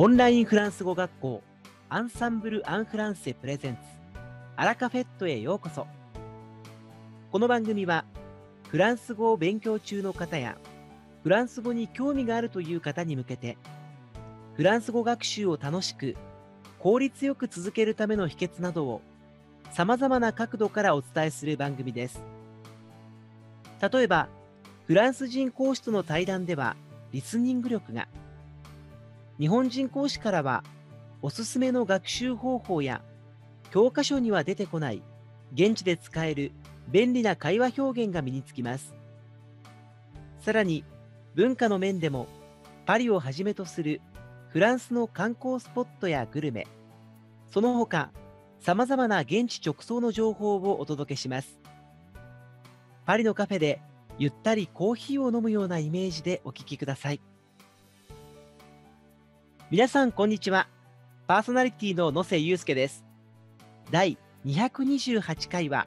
オンラインフランス語学校アンサンブル・アン・フランセプレゼンツアラカフェットへようこそ。この番組はフランス語を勉強中の方やフランス語に興味があるという方に向けてフランス語学習を楽しく効率よく続けるための秘訣などをさまざまな角度からお伝えする番組です。例えばフランス人講師との対談ではリスニング力が日本人講師からはおすすめの学習方法や教科書には出てこない現地で使える便利な会話表現が身につきます。さらに文化の面でもパリをはじめとするフランスの観光スポットやグルメその他さまざまな現地直送の情報をお届けします。パリのカフェでゆったりコーヒーを飲むようなイメージでお聞きください。皆さんこんにちは。パーソナリティの野瀬祐介です。第228回は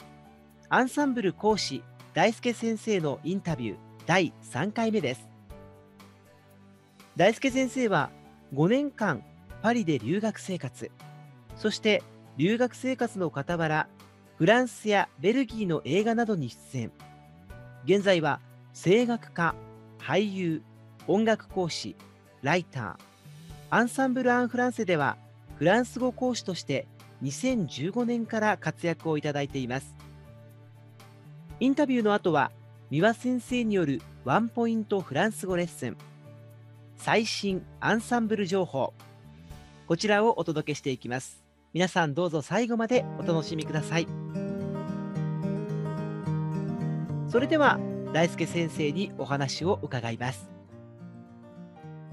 アンサンブル講師大輔先生のインタビュー第3回目です。大輔先生は5年間パリで留学生活。そして留学生活の傍らフランスやベルギーの映画などに出演。現在は声楽家俳優音楽講師ライターアンサンブル・アン・フランセではフランス語講師として2015年から活躍をいただいています。インタビューの後は三輪先生によるワンポイントフランス語レッスン。最新アンサンブル情報。こちらをお届けしていきます。皆さんどうぞ最後までお楽しみください。それでは大輔先生にお話を伺います。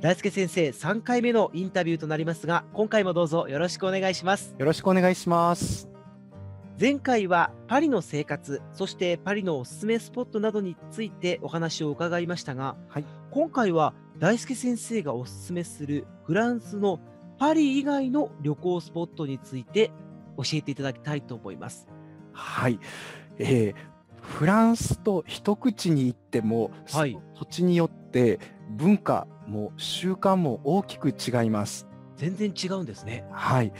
大輔先生3回目のインタビューとなりますが今回もどうぞよろしくお願いします。よろしくお願いします。前回はパリの生活そしてパリのおすすめスポットなどについてお話を伺いましたが、はい、今回は大輔先生がおすすめするフランスのパリ以外の旅行スポットについて教えていただきたいと思います。はい、えー、フランスと一口に言っても、はい、土地によって文化も習慣も大きく違います。全然違うんですね。はい。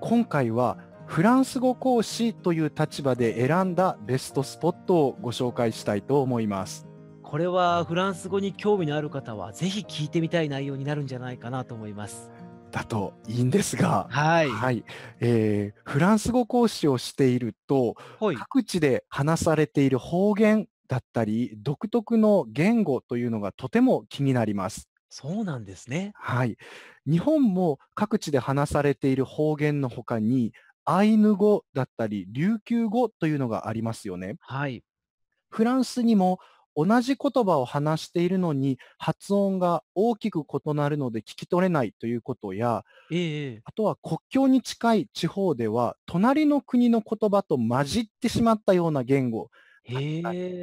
今回はフランス語講師という立場で選んだベストスポットをご紹介したいと思います。これはフランス語に興味のある方はぜひ聞いてみたい内容になるんじゃないかなと思います。だといいんですが、はい、はい、えー、フランス語講師をしていると、はい、各地で話されている方言だったり、独特の言語というのがとても気になります。そうなんですね。はい。日本も各地で話されている方言のほかに、アイヌ語だったり、琉球語というのがありますよね。はい。フランスにも同じ言葉を話しているのに発音が大きく異なるので聞き取れないということや、ええ、あとは国境に近い地方では隣の国の言葉と混じってしまったような言語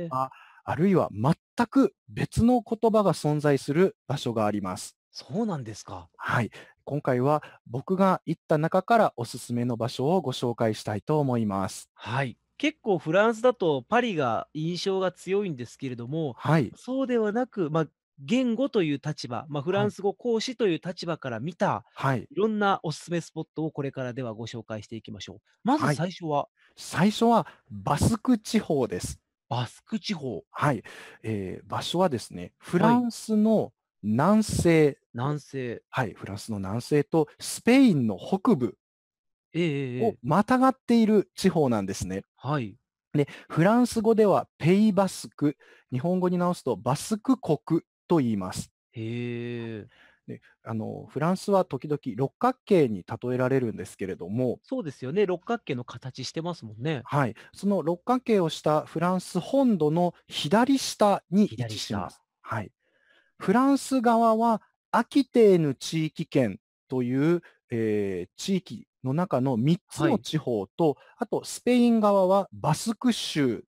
ああるいは全く別の言葉が存在する場所があります。そうなんですか。はい。今回は僕が行った中からおすすめの場所をご紹介したいと思います。はい。結構フランスだとパリが印象が強いんですけれども、はい。そうではなく、まあ、言語という立場、まあ、フランス語講師という立場から見た、はい。いろんなおすすめスポットをこれからではご紹介していきましょう。まず最初は、最初はバスク地方です。バスク地方。はい。えー場所はですね、フランスの南西、南西。はい、フランスの南西とスペインの北部えええをえ。またがっている地方なんですね。はい。で、フランス語ではペイバスク、日本語に直すとバスク国と言います。へえ。で、あの、フランスは時々六角形に例えられるんですけれども、そうですよね。六角形の形してますもんね。はい、その六角形をしたフランス本土の左下に位置します。はい。フランス側はアキテーヌ地域圏という、えー地域の中の3つの地方と、あとスペイン側はバスク州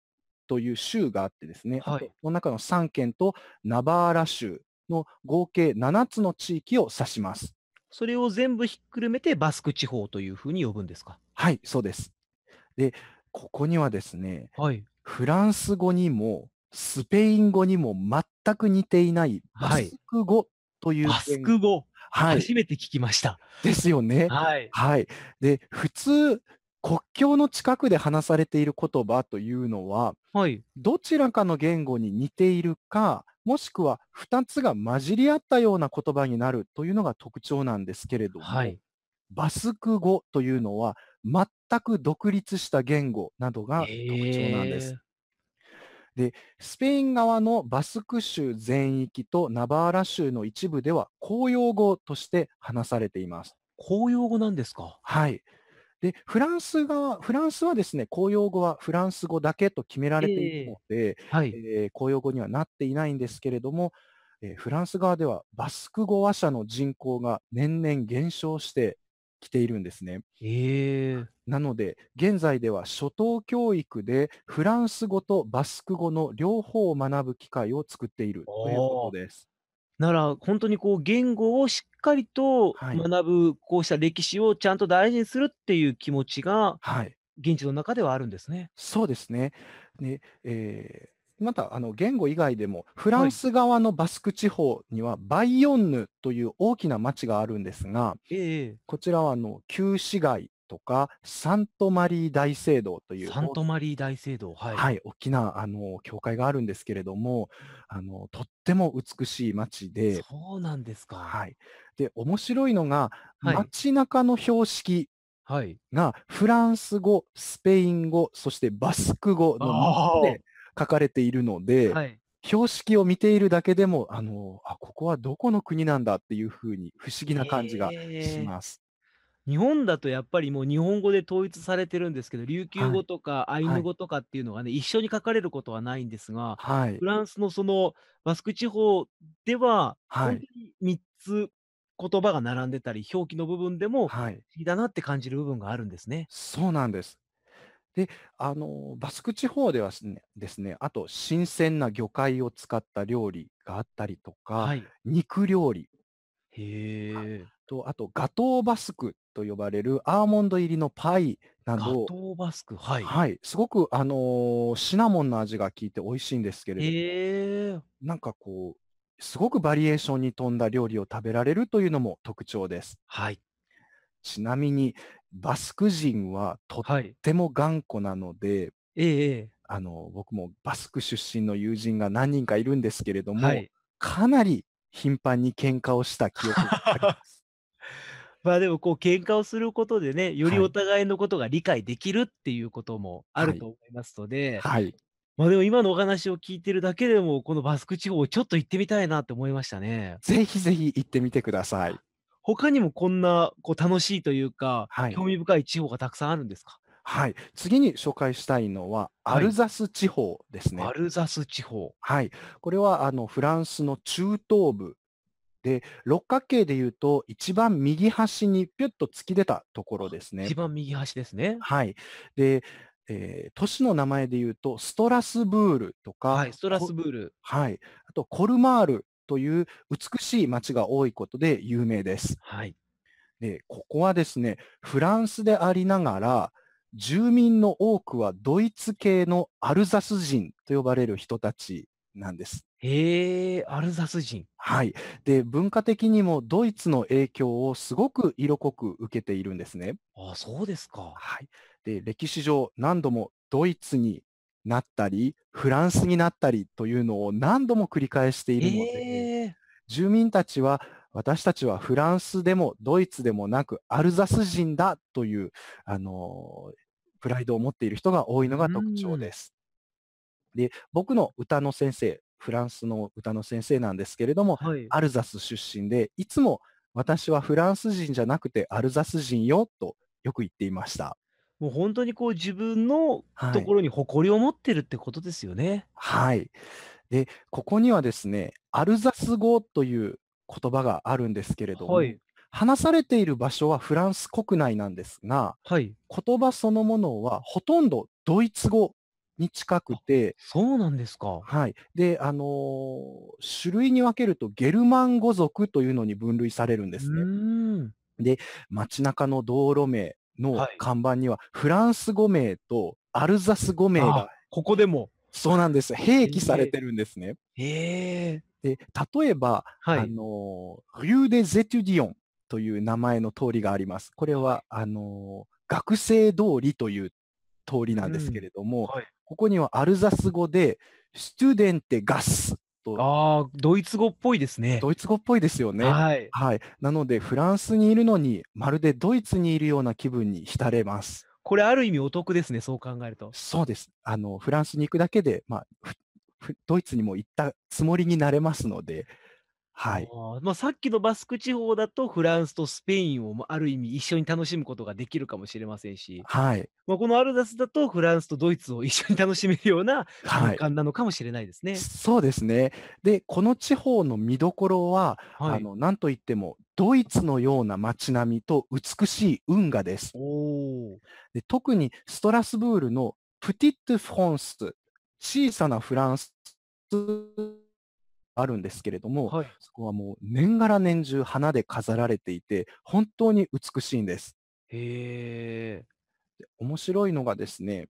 という州があってですね、はいその中の3県とナバーラ州の合計7つの地域を指します。それを全部ひっくるめてバスク地方というふうに呼ぶんですか？はい、そうです。で、ここにはですね、はい。フランス語にもスペイン語にも全く似ていないバはいスク語というバス言語ク語？はい。初めて聞きました。ですよね。はい。はい。で、普通、国境の近くで話されている言葉というのは、はい。どちらかの言語に似ているか、もしくは2つが混じり合ったような言葉になるというのが特徴なんですけれども、はい。バスク語というのは全く独立した言語などが特徴なんです。で、スペイン側のバスク州全域とナバーラ州の一部では公用語として話されています。公用語なんですか？はい。で、フランス側、フランスはですね、公用語はフランス語だけと決められているので、はい。えー公用語にはなっていないんですけれども、えーフランス側ではバスク語話者の人口が年々減少してきているんですね。ええ。なので、現在では初等教育でフランス語とバスク語の両方を学ぶ機会を作っているということです。なら、本当にこう言語をしっかりとはい。学ぶ、こうした歴史をちゃんと大事にするっていう気持ちが、はい。現地の中ではあるんですね。そうですね。で、えーまた、あの、言語以外でも、フラはい。ンス側のバスク地方にはバイヨンヌという大きな町があるんですが、ええええ。こちらはあの、旧市街とか、サントマリー大聖堂というサンおトマリー大聖堂、はい。はい、大きなあの、教会があるんですけれども、あの、とっても美しい町でそうなんですか。はい。で、面白いのが、はい。街中の標識はい。がフランス語、スペイン語、そしてバスク語の3つ。で書かれているので、はい。標識を見ているだけでも、あの、あ、ここはどこの国なんだっていう風に不思議な感じがしええ。ます。日本だとやっぱりもう日本語で統一されてるんですけど、琉球はい。語とかアイはい。ヌ語とかっていうのがね、一緒に書かれることはないんですが、はい。フランスのそのバスク地方では、ほはい。んとに3つ言葉が並んでたり、表記の部分でも不思はい。議だなって感じる部分があるんですね。そうなんです。で、あの、バスク地方ではですね、あと新鮮な魚介を使った料理があったりとか、はい。肉料理、へえ。と、あとガトーバスクと呼ばれるアーモンド入りのパイなど、ガトーバスク、はい。はい、すごくあの、シナモンの味が効いて美味しいんですけれへど、え。なんかこう、すごくバリエーションに富んだ料理を食べられるというのも特徴です。はい。ちなみに、バスク人はとっはい。ても頑固なので、ええええ。あの、僕もバスク出身の友人が何人かいるんですけれども、はい。かなり頻繁に喧嘩をした記憶があります。まあ、でもこう喧嘩をすることでね、よりおはい。互いのことが理解できるっていうこともあはい。ると思いますので、はい。ま、でも今のお話を聞いてるだけでも、このバスク地方ちょっと行ってみたいなって思いましたね。ぜひぜひ行ってみてください。他にもこんなこう楽しいというか、はい。興味深い地方がたくさんあるんですか？はい。次に紹介したいのは、アはい。ルザス地方ですね。アルザス地方。はい。これは、あの、フランスの中東部で、六角形でいうと、一番右端にピュッと突き出たところあ、ですね。一番右端ですね。はい。で、えー都市の名前で言うと、ストラスブールとか、はい、ストラこスブール。はい。あと、コルマールという美しい街が多いことで有名です。はい。で、ここはですね、フランスでありながら、住民の多くはドイツ系のアルザス人と呼ばれる人たちなんです。へえ、アルザス人。はい。で、文化的にもドイツの影響をすごく色濃く受けているんですね。ああ、そうですか。はい。で、歴史上何度もドイツになったり、フランスになったりというのを何度も繰り返しているので、ええ。住民たちは、私たちはフランスでもドイツでもなくアルザス人だという、あの、プライドを持っている人が多いうのが特。徴です。で、僕の歌の先生、フランスの歌の先生なんですけれども、はい。アルザス出身で、いつも私はフランス人じゃなくてアルザス人よとよく言っていました。もうほんとにこう自分のはい。ところに誇りを持ってるってことですよね。はい。で、ここにはですね、アルザス語という言葉があるんですけれども、はい。話されている場所はフランス国内なんですが、はい。言葉そのものはほとんどドイツ語に近くあ、て、そうなんですか。はい。で、あの、種類に分けるとゲルマン語族というのに分類されるんでうすね。ーん。で、街中の道路名のはい。看板にはフランス語名とアルザス語名あ、がここでも。そうなんです。併記されてるんですね。へえ。で、例えば、あはい。の、Rue des Étudiants という名前の通りがあります。これは、あの、学生通りという通りなんですけれども、はい。ここにはアルザス語で、Studente Gas と、ああ、ドイツ語っぽいですね。ドイツ語っぽいですよね。はい。はい。なので、フランスにいるのに、まるでドイツにいるような気分に浸れます。これある意味お得ですね、そう考えると。そうです。あの、フランスに行くだけで、まあ、ドイツにも行ったつもりになれますので、はい。ああ、まあ、さっきのバスク地方だとフランスとスペインを、ま、ある意味一緒に楽しむことができるかもしれませんし、はい。まあ、このアルザスだとフランスとドイツを一緒に楽しめるようなはい。空間なのかもしれないですね。そうですね。で、この地方の見どころは、はい。あの、なんといっても、ドイツのような街並みと美しい運河です。おお。で、特にストラスブールのプティット・フランス、小さなフランスあるんですけれども、はい。そこはもう年がら年中花で飾られていて、本当に美しいんです。へえ。で、面白いのがですね、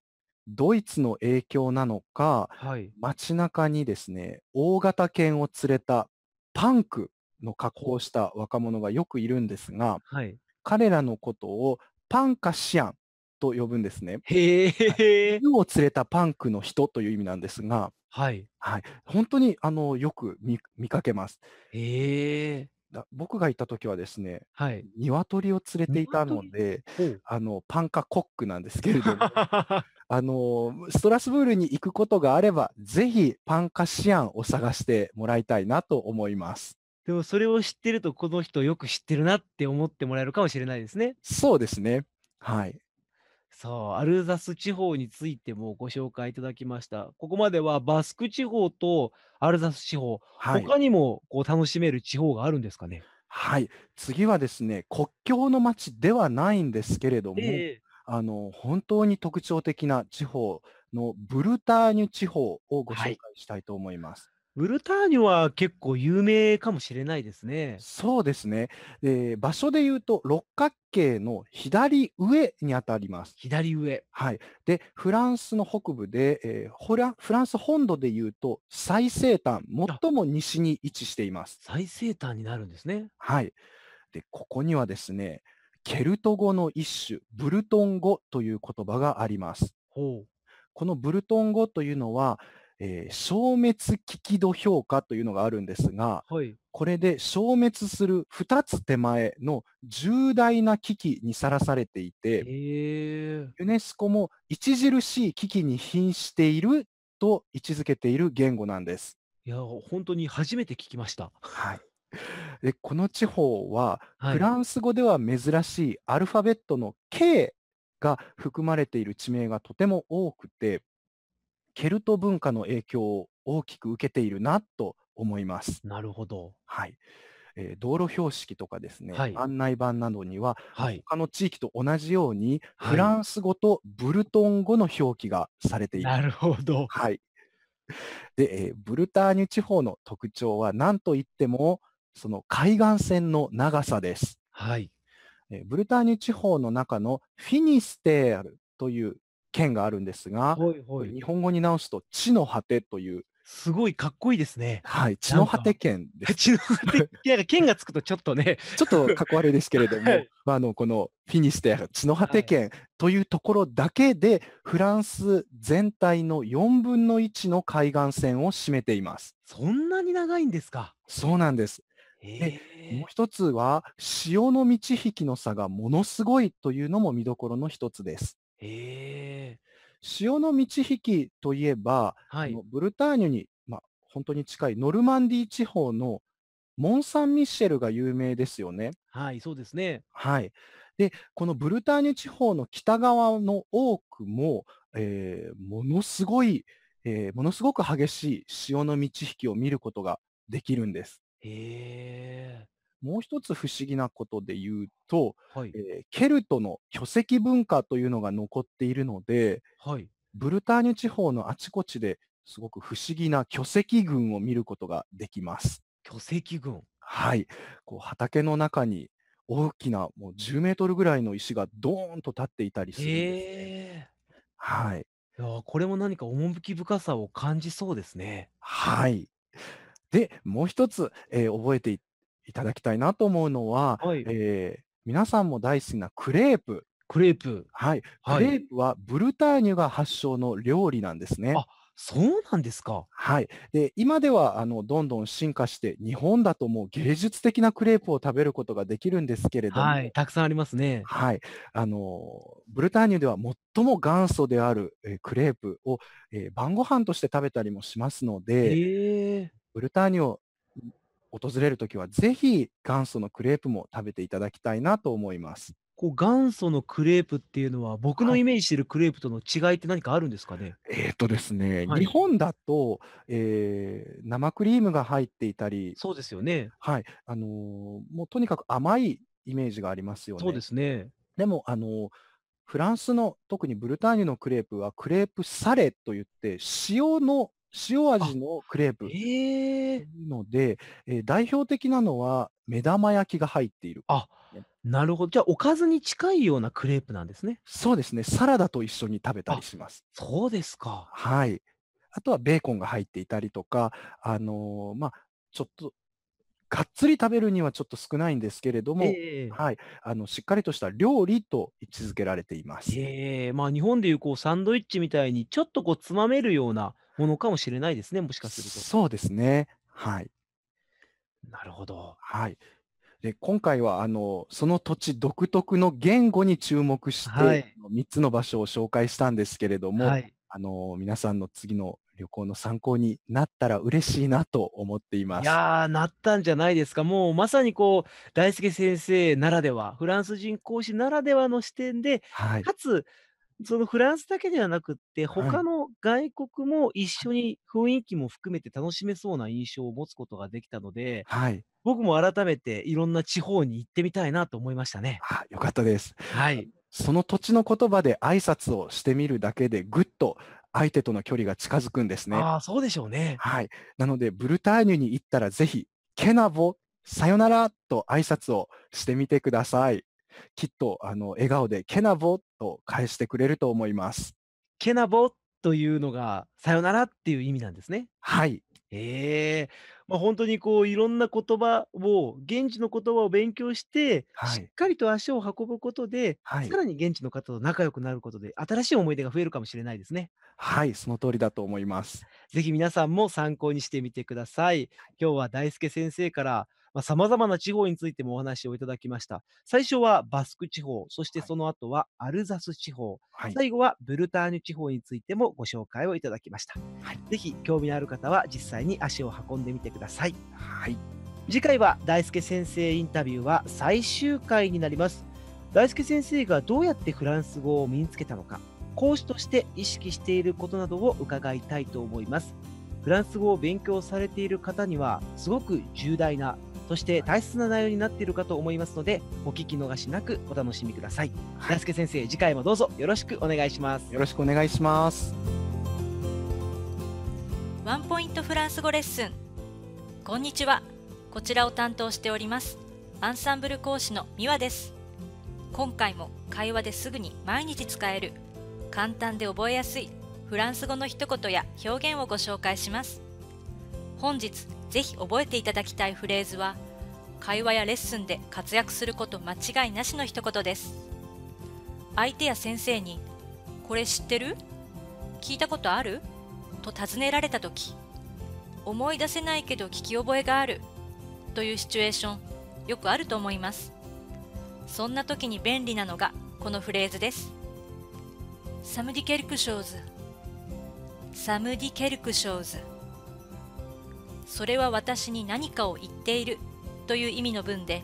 ドイツの影響なのか、はい。街中にですね、大型犬を連れたパンクの格好ほう。をした若者がよくいるんですが、はい。彼らのことをパンカシアンと呼ぶんですね。へはい。え。犬を連れたパンクの人という意味なんですが、はい。はい。ほんとにあの、よくみ見かけます。へえ。だ僕が行った時はですね、はい。鶏を連れていたの鶏？で。あの、パンカコックなんですけれども、あの、ストラスブールに行くことがあれば、ぜひパンカシアンを探してもらいたいなと思います。でもそれを知ってると、この人よく知ってるなって思ってもらえるかもしれないですね。そうですね。はい。そう、アルザス地方についてもご紹介いただきました。ここまではバスク地方とアルザス地方、はい。他にもこう楽しめる地方があるんですかね？はい。次はですね、国境の街ではないんですけれども、ええええ。あの、本当に特徴的な地方のブルターニュ地方をごはい。紹介したいと思います。ブルターニュは結構有名かもしれないですね。そうですね。で、場所で言うと六角形の左上にあたります。左上。はい。で、フランスの北部で、ええ、ホラフランス本土で言うと、最西端、あ。最も西に位置しています。最西端になるんですね。はい。で、ここにはですね、ケルト語の一種、ブルトン語という言葉があります。ほう。このブルトン語というのは、ええ、消滅危機度評価というのがあるんですが、はい。これで消滅する2つ手前の重大な危機にさらされていて。ユネスコも著しい危機に瀕していると位置づけている言語なんです。いや、ほんとに初めて聞きました。はい。で、この地方は、はい。フランス語では珍しいアルファベットの K が含まれている地名がとても多くて、ケルト文化の影響を大きく受けているなと思います。なるほど。はい。ええ、道路標識とかですね、はい。案内板などには、はい。他の地域と同じように、フはい。ランス語とブルトン語の表記がされています。なるほど。はい。で、ええ、ブルターニュ地方の特徴は何と言っても、その海岸線の長さです。はい。え、ブルターニュ地方の中のフィニステールという県があるんですが、はいはい。日本語に直すと地の果てというすごいかっこいいですね。はい、地の果て県です。地の果て、いや、県がつくとちょっとね。ちょっとかっこ悪いですけれども、はい。ま、あの、このフィニステール、地の果はい。て県というところだけで、フランス全体の1/4の海岸線を占めています。そんなに長いんですか？そうなんです。で。もう一つは、潮の満ち引きの差がものすごいというのも見どころの一つです。へえ。潮の満ち引きといえば、はい。あの、ブルターニュに、ま、ほんとに近いノルマンディー地方のモンサンミッシェルが有名ですよね。はい、そうですね。はい。で、このブルターニュ地方の北側の多くも、ええ、ものすごい、ええ、ものすごく激しい潮の満ち引きを見ることができるんです。へえ。もう一つ不思議なことで言うと、はい。ええ、ケルトの巨石文化というのが残っているので、はい。ブルターニュ地方のあちこちですごく不思議な巨石群を見ることができます。巨石群。はい。こう畑の中に大きなもう10メートルぐらいの石がドーンと立っていたりするんですね。はい。いやー、これも何か趣深さを感じそうですね。はい。で、もう一つ、えー覚えていいただきたいなと思うのは、はい。えー皆さんも大好きなクレープ。クレープ。はい。クはい。レープはブルターニュが発祥の料理なんですね。あ、そうなんですか。はい。で、今では、あの、どんどん進化して、日本だともう芸術的なクレープを食べることができるんですけれどはい、も、たくさんありますね。はい。あの、ブルターニュでは最も元祖である、え、クレープを、え、晩ご飯として食べたりもしますので。ブルターニュを、訪れるときは、ぜひ元祖のクレープも食べていただきたいなと思います。こう、元祖のクレープっていうのは、僕のはい。イメージしてるクレープとの違いって何かあるんですかね？えっとですね、はい。日本だと、ええ、生クリームが入っていたりそうですよね。はい、あの、もうとにかく甘いイメージがありますよそうでね。すね。でも、あの、フランスの、特にブルターニュのクレープは、クレープサレと言って、塩の塩あ、味のクレープええ。というので、え、代表的なのは目玉焼きが入っているあ、ね。なるほど。じゃあ、おかずに近いようなクレープなんですね。そうですね、サラダと一緒に食べたりあ、します。そうですか。はい。あとはベーコンが入っていたりとか、あの、ま、ちょっと、がっつり食べるにはちょっと少ないんですけれどええも、ええええ。はい、あの、しっかりとした料理と位置づけられています。へえ、ま、日本でいうこうサンドイッチみたいに、ちょっとこうつまめるようなものかもしれないですね、もしかすると。そうですね。はい。なるほど。はい。で、今回はあの、その土地独特の言語に注目して、はい。あの、3つの場所を紹介したんですけれども、はい。あの、皆さんの次の旅行の参考になったら嬉しいなと思っています。いや、なったんじゃないですか。もうまさにこう、大輔先生ならでは、フランス人講師ならではの視点で、はい。かつ、そのフランスだけではなくって、はい。他の外国も一はい。緒に雰囲気も含めて楽しめそうな印象を持つことができたので、はい。僕も改めていろんな地方に行ってみたいなと思いましたね。あ、良かったです。はい。その土地の言葉で挨拶をしてみるだけで、ぐっと相手との距離が近づくんですね。ああ、そうでしょうね。はい。なので、ブルターニュに行ったらぜひ、ケナボ、さよならと挨拶をしてみてください。きっと、あの、笑顔でケナボと返してくれると思います。ケナボというのが、さよならっていう意味なんですね。はい。ええ、ま、ほんとにこういろんな言葉を、現地の言葉を勉強して、はい。しっかりと足を運ぶことで、はい。さらに現地の方と仲良くなることで、新しい思い出が増えるかもしれないですね。はい、その通りだと思います。ぜひ皆さんも参考にしてみてください。今日は大輔先生から、ま、様々な地方についてもお話をいただきました。最初はバスク地方、そしてはい。その後はアルザス地方、はい。最後はブルターニュ地方についてもご紹介をいただきました。はい。ぜひ興味のある方は実際に足を運んでみてください。はい。次回は大輔先生インタビューは最終回になります。大輔先生がどうやってフランス語を身につけたのか、講師として意識していることなどを伺いたいと思います。フランス語を勉強されている方には、すごく重大な、そしてはい。大切な内容になっているかと思いますので、お聞き逃しなくお楽しみください。はい。大輔先生、次回もどうぞよろしくお願いします。よろしくお願いします。ワンポイントフランス語レッスンこんにちはこちらを担当しておりますアンサンブル講師のミワです今回も会話ですぐに毎日使える簡単で覚えやすいフランス語の一言や表現をご紹介します本日ぜひ覚えていただきたいフレーズは会話やレッスンで活躍すること間違いなしの一言です。相手や先生にこれ知ってる？聞いたことある？と尋ねられた時思い出せないけど聞き覚えがある？というシチュエーションよくあると思います。そんな時に便利なのがこのフレーズです。 Ça me dit quelque chose。Ça me dit quelque chose。それは私に何かを言っているという意味の文で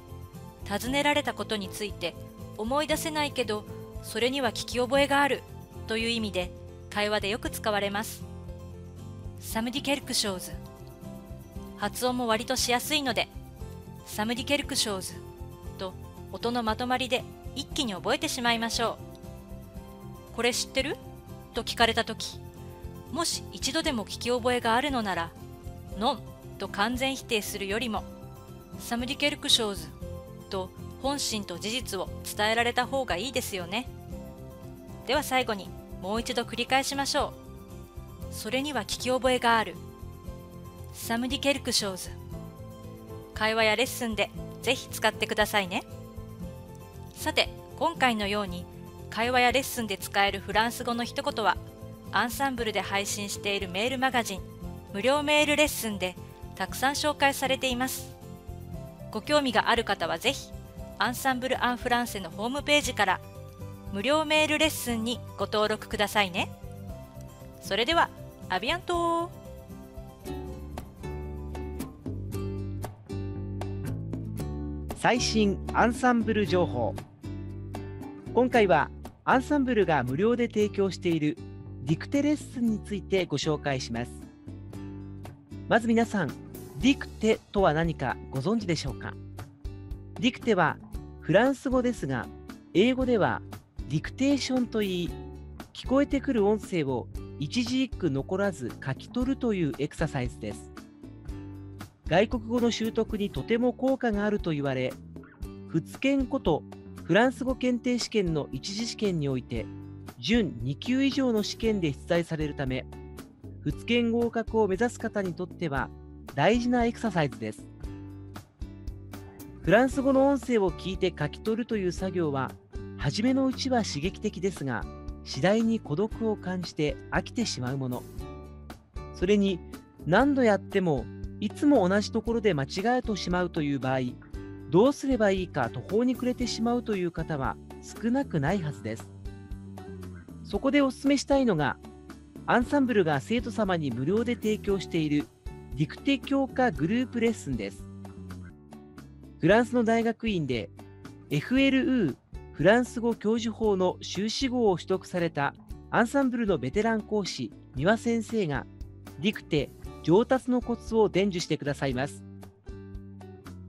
尋ねられたことについて思い出せないけどそれには聞き覚えがあるという意味で会話でよく使われます。サムディケルクショーズ。発音も割としやすいのでサムディケルクショーズと音のまとまりで一気に覚えてしまいましょう。これ知ってる？と聞かれた時もし一度でも聞き覚えがあるのならノンと完全否定するよりもサムディケルクショーズと本心と事実を伝えられた方がいいですよねでは最後にもう一度繰り返しましょう。それには聞き覚えがある。サムディケルクショーズ。会話やレッスンでぜひ使ってくださいね。さて、今回のように会話やレッスンで使えるフランス語の一言は、アンサンブルで配信しているメールマガジン、無料メールレッスンでたくさん紹介されています。ご興味がある方はぜひ、アンサンブル・アン・フランセのホームページから無料メールレッスンにご登録くださいね。それでは、アビアント最新アンサンブル情報今回はアンサンブルが無料で提供しているディクテレッスンについてご紹介しますまず皆さんディクテとは何かご存知でしょうか？ディクテはフランス語ですが英語ではディクテーションといい聞こえてくる音声を一字一句残らず書き取るというエクササイズです。外国語の習得にとても効果があると言われ仏研ことフランス語検定試験の一次試験において準2級以上の試験で出題されるため仏研合格を目指す方にとっては大事なエクササイズです。フランス語の音声を聞いて書き取るという作業は初めのうちは刺激的ですが次第に孤独を感じて飽きてしまうもの。それに何度やってもいつも同じところで間違えてしまうという場合どうすればいいか途方に暮れてしまうという方は少なくないはずです。そこでお勧めしたいのがアンサンブルが生徒様に無料で提供しているディクテ強化グループレッスンです。フランスの大学院で FLU フランス語教授法の修士号を取得されたアンサンブルのベテラン講師三輪先生がディクテ上達のコツを伝授してくださいます。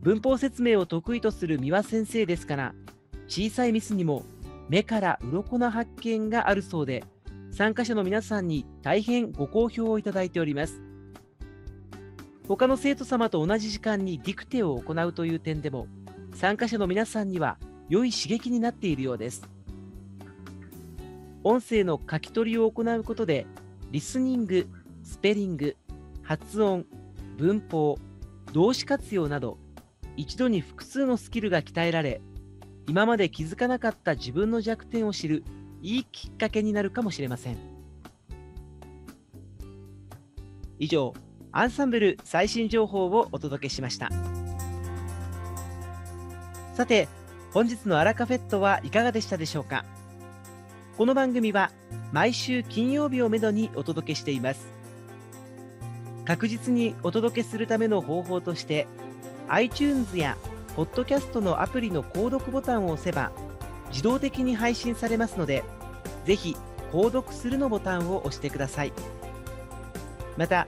文法説明を得意とする三輪先生ですから小さいミスにも目から鱗な発見があるそうで参加者の皆さんに大変ご好評をいただいております。他の生徒様と同じ時間にディクテを行うという点でも参加者の皆さんには良い刺激になっているようです音声の書き取りを行うことでリスニング、スペリング、発音、文法、動詞活用など、一度に複数のスキルが鍛えられ、今まで気づかなかった自分の弱点を知るいいきっかけになるかもしれません。以上、アンサンブル最新情報をお届けしました。さて、本日のアラカフェットはいかがでしたでしょうか？この番組は毎週金曜日をめどにお届けしています。確実にお届けするための方法として iTunes や Podcast のアプリの購読ボタンを押せば自動的に配信されますのでぜひ購読するのボタンを押してくださいまた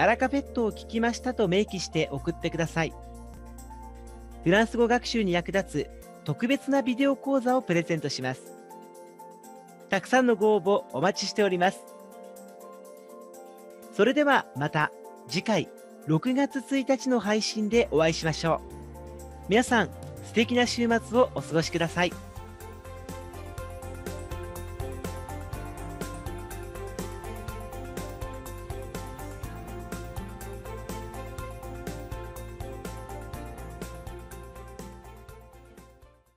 アラカフェットを聞きましたと明記して送ってくださいフランス語学習に役立つ特別なビデオ講座をプレゼントしますたくさんのご応募お待ちしておりますそれではまた次回6月1日の配信でお会いしましょう。皆さん素敵な週末をお過ごしください。